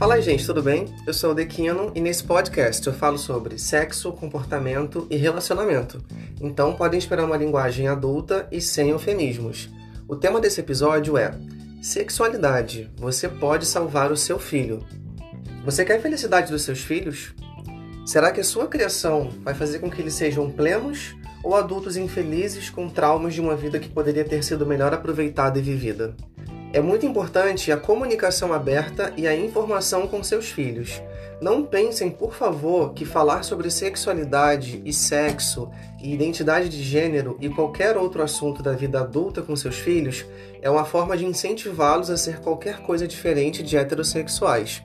Fala aí, gente, tudo bem? Eu sou o Dequino e nesse podcast eu falo sobre sexo, comportamento e relacionamento. Então podem esperar uma linguagem adulta e sem eufemismos. O tema desse episódio é Sexualidade. Você pode salvar o seu filho. Você quer a felicidade dos seus filhos? Será que a sua criação vai fazer com que eles sejam plenos ou adultos infelizes com traumas de uma vida que poderia ter sido melhor aproveitada e vivida? É muito importante a comunicação aberta e a informação com seus filhos. Não pensem, por favor, que falar sobre sexualidade e sexo e identidade de gênero e qualquer outro assunto da vida adulta com seus filhos é uma forma de incentivá-los a ser qualquer coisa diferente de heterossexuais.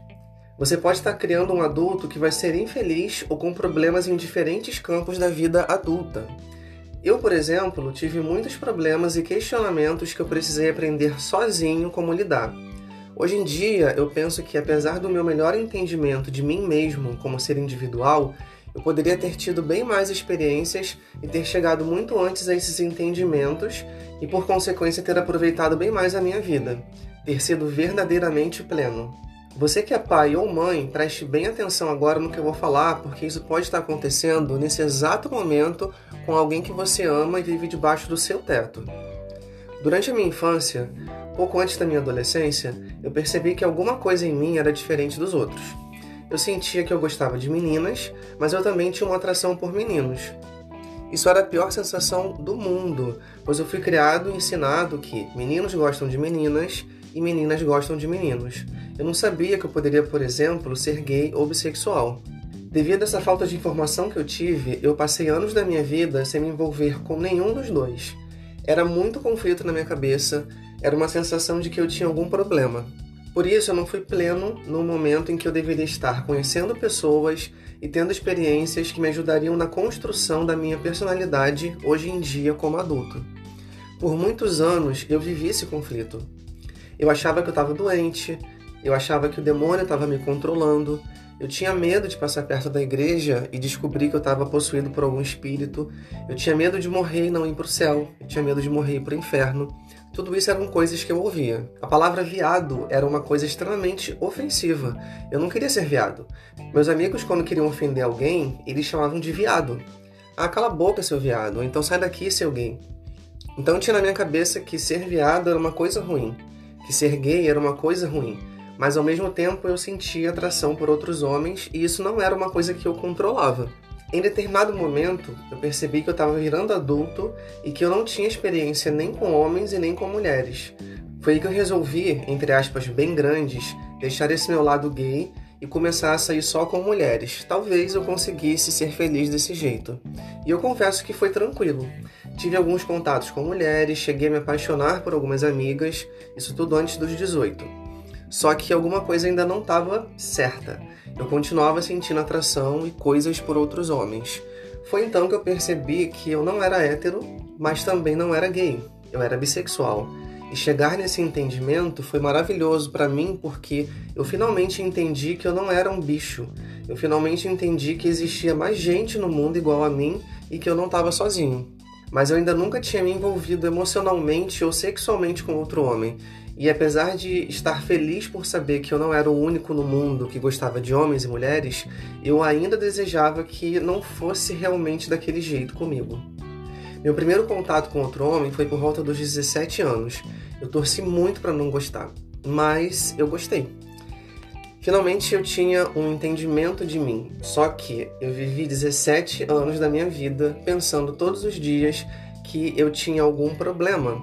Você pode estar criando um adulto que vai ser infeliz ou com problemas em diferentes campos da vida adulta. Eu, por exemplo, tive muitos problemas e questionamentos que eu precisei aprender sozinho como lidar. Hoje em dia, eu penso que apesar do meu melhor entendimento de mim mesmo como ser individual, eu poderia ter tido bem mais experiências e ter chegado muito antes a esses entendimentos e, por consequência, ter aproveitado bem mais a minha vida, ter sido verdadeiramente pleno. Você que é pai ou mãe, preste bem atenção agora no que eu vou falar, porque isso pode estar acontecendo nesse exato momento com alguém que você ama e vive debaixo do seu teto. Durante a minha infância, pouco antes da minha adolescência, eu percebi que alguma coisa em mim era diferente dos outros. Eu sentia que eu gostava de meninas, mas eu também tinha uma atração por meninos. Isso era a pior sensação do mundo, pois eu fui criado e ensinado que meninos gostam de meninas e meninas gostam de meninos. Eu não sabia que eu poderia, por exemplo, ser gay ou bissexual. Devido a essa falta de informação que eu tive, eu passei anos da minha vida sem me envolver com nenhum dos dois. Era muito conflito na minha cabeça, era uma sensação de que eu tinha algum problema. Por isso, eu não fui pleno no momento em que eu deveria estar conhecendo pessoas e tendo experiências que me ajudariam na construção da minha personalidade hoje em dia como adulto. Por muitos anos eu vivi esse conflito. Eu achava que eu estava doente, eu achava que o demônio estava me controlando, eu tinha medo de passar perto da igreja e descobrir que eu estava possuído por algum espírito, eu tinha medo de morrer e não ir para o céu, eu tinha medo de morrer e ir para o inferno. Tudo isso eram coisas que eu ouvia. A palavra viado era uma coisa extremamente ofensiva. Eu não queria ser viado. Meus amigos, quando queriam ofender alguém, eles chamavam de viado. Ah, cala a boca, seu viado, então sai daqui, seu gay. Então tinha na minha cabeça que ser viado era uma coisa ruim que ser gay era uma coisa ruim, mas ao mesmo tempo eu sentia atração por outros homens e isso não era uma coisa que eu controlava. Em determinado momento, eu percebi que eu estava virando adulto e que eu não tinha experiência nem com homens e nem com mulheres. Foi aí que eu resolvi, entre aspas bem grandes, deixar esse meu lado gay e começar a sair só com mulheres. Talvez eu conseguisse ser feliz desse jeito. E eu confesso que foi tranquilo. Tive alguns contatos com mulheres, cheguei a me apaixonar por algumas amigas, isso tudo antes dos 18. Só que alguma coisa ainda não estava certa. Eu continuava sentindo atração e coisas por outros homens. Foi então que eu percebi que eu não era hétero, mas também não era gay. Eu era bissexual. E chegar nesse entendimento foi maravilhoso para mim porque eu finalmente entendi que eu não era um bicho. Eu finalmente entendi que existia mais gente no mundo igual a mim e que eu não estava sozinho mas eu ainda nunca tinha me envolvido emocionalmente ou sexualmente com outro homem. E apesar de estar feliz por saber que eu não era o único no mundo que gostava de homens e mulheres, eu ainda desejava que não fosse realmente daquele jeito comigo. Meu primeiro contato com outro homem foi por volta dos 17 anos. Eu torci muito para não gostar, mas eu gostei. Finalmente eu tinha um entendimento de mim, só que eu vivi 17 anos da minha vida pensando todos os dias que eu tinha algum problema.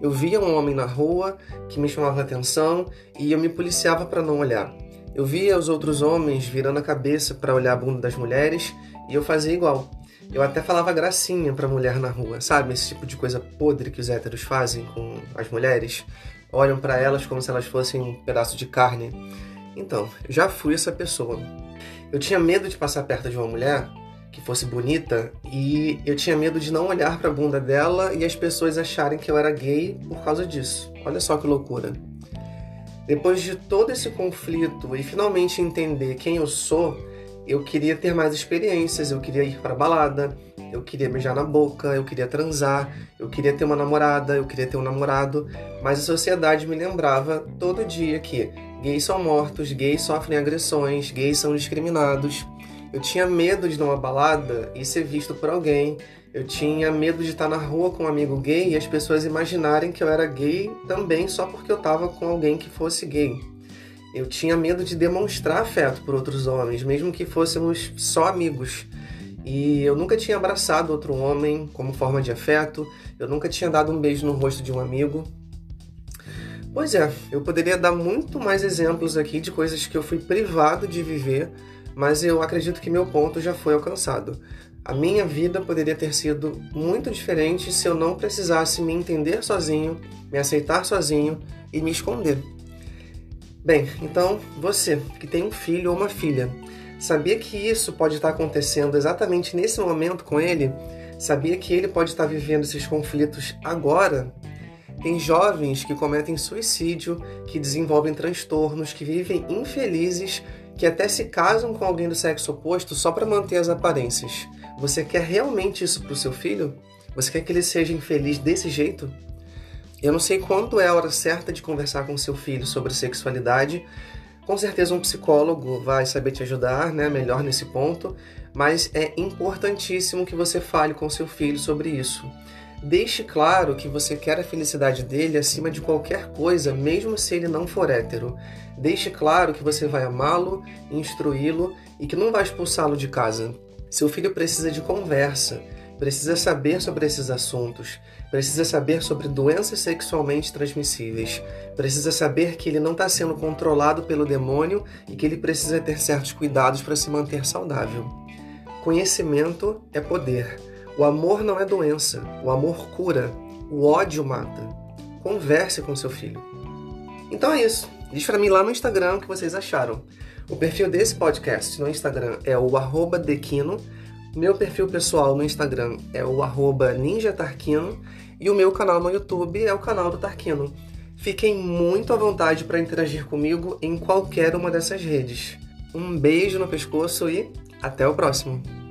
Eu via um homem na rua que me chamava atenção e eu me policiava para não olhar. Eu via os outros homens virando a cabeça para olhar a bunda das mulheres e eu fazia igual. Eu até falava gracinha pra mulher na rua, sabe? Esse tipo de coisa podre que os héteros fazem com as mulheres. Olham para elas como se elas fossem um pedaço de carne. Então, já fui essa pessoa. Eu tinha medo de passar perto de uma mulher que fosse bonita e eu tinha medo de não olhar para a bunda dela e as pessoas acharem que eu era gay por causa disso. Olha só que loucura. Depois de todo esse conflito e finalmente entender quem eu sou, eu queria ter mais experiências, eu queria ir para balada, eu queria beijar na boca, eu queria transar, eu queria ter uma namorada, eu queria ter um namorado, mas a sociedade me lembrava todo dia que gays são mortos, gays sofrem agressões, gays são discriminados. Eu tinha medo de ir numa balada e ser visto por alguém. Eu tinha medo de estar na rua com um amigo gay e as pessoas imaginarem que eu era gay também só porque eu estava com alguém que fosse gay. Eu tinha medo de demonstrar afeto por outros homens, mesmo que fôssemos só amigos. E eu nunca tinha abraçado outro homem como forma de afeto, eu nunca tinha dado um beijo no rosto de um amigo. Pois é, eu poderia dar muito mais exemplos aqui de coisas que eu fui privado de viver, mas eu acredito que meu ponto já foi alcançado. A minha vida poderia ter sido muito diferente se eu não precisasse me entender sozinho, me aceitar sozinho e me esconder. Bem, então você que tem um filho ou uma filha, sabia que isso pode estar acontecendo exatamente nesse momento com ele? Sabia que ele pode estar vivendo esses conflitos agora? Tem jovens que cometem suicídio, que desenvolvem transtornos, que vivem infelizes, que até se casam com alguém do sexo oposto só para manter as aparências. Você quer realmente isso para o seu filho? Você quer que ele seja infeliz desse jeito? Eu não sei quando é a hora certa de conversar com seu filho sobre sexualidade. Com certeza um psicólogo vai saber te ajudar, né, melhor nesse ponto, mas é importantíssimo que você fale com seu filho sobre isso. Deixe claro que você quer a felicidade dele acima de qualquer coisa, mesmo se ele não for hétero. Deixe claro que você vai amá-lo, instruí-lo e que não vai expulsá-lo de casa. Seu filho precisa de conversa, precisa saber sobre esses assuntos, precisa saber sobre doenças sexualmente transmissíveis, precisa saber que ele não está sendo controlado pelo demônio e que ele precisa ter certos cuidados para se manter saudável. Conhecimento é poder. O amor não é doença, o amor cura, o ódio mata. Converse com seu filho. Então é isso. Diz para mim lá no Instagram o que vocês acharam. O perfil desse podcast no Instagram é o dequino meu perfil pessoal no Instagram é o ninjatarquino e o meu canal no YouTube é o canal do Tarquino. Fiquem muito à vontade para interagir comigo em qualquer uma dessas redes. Um beijo no pescoço e até o próximo!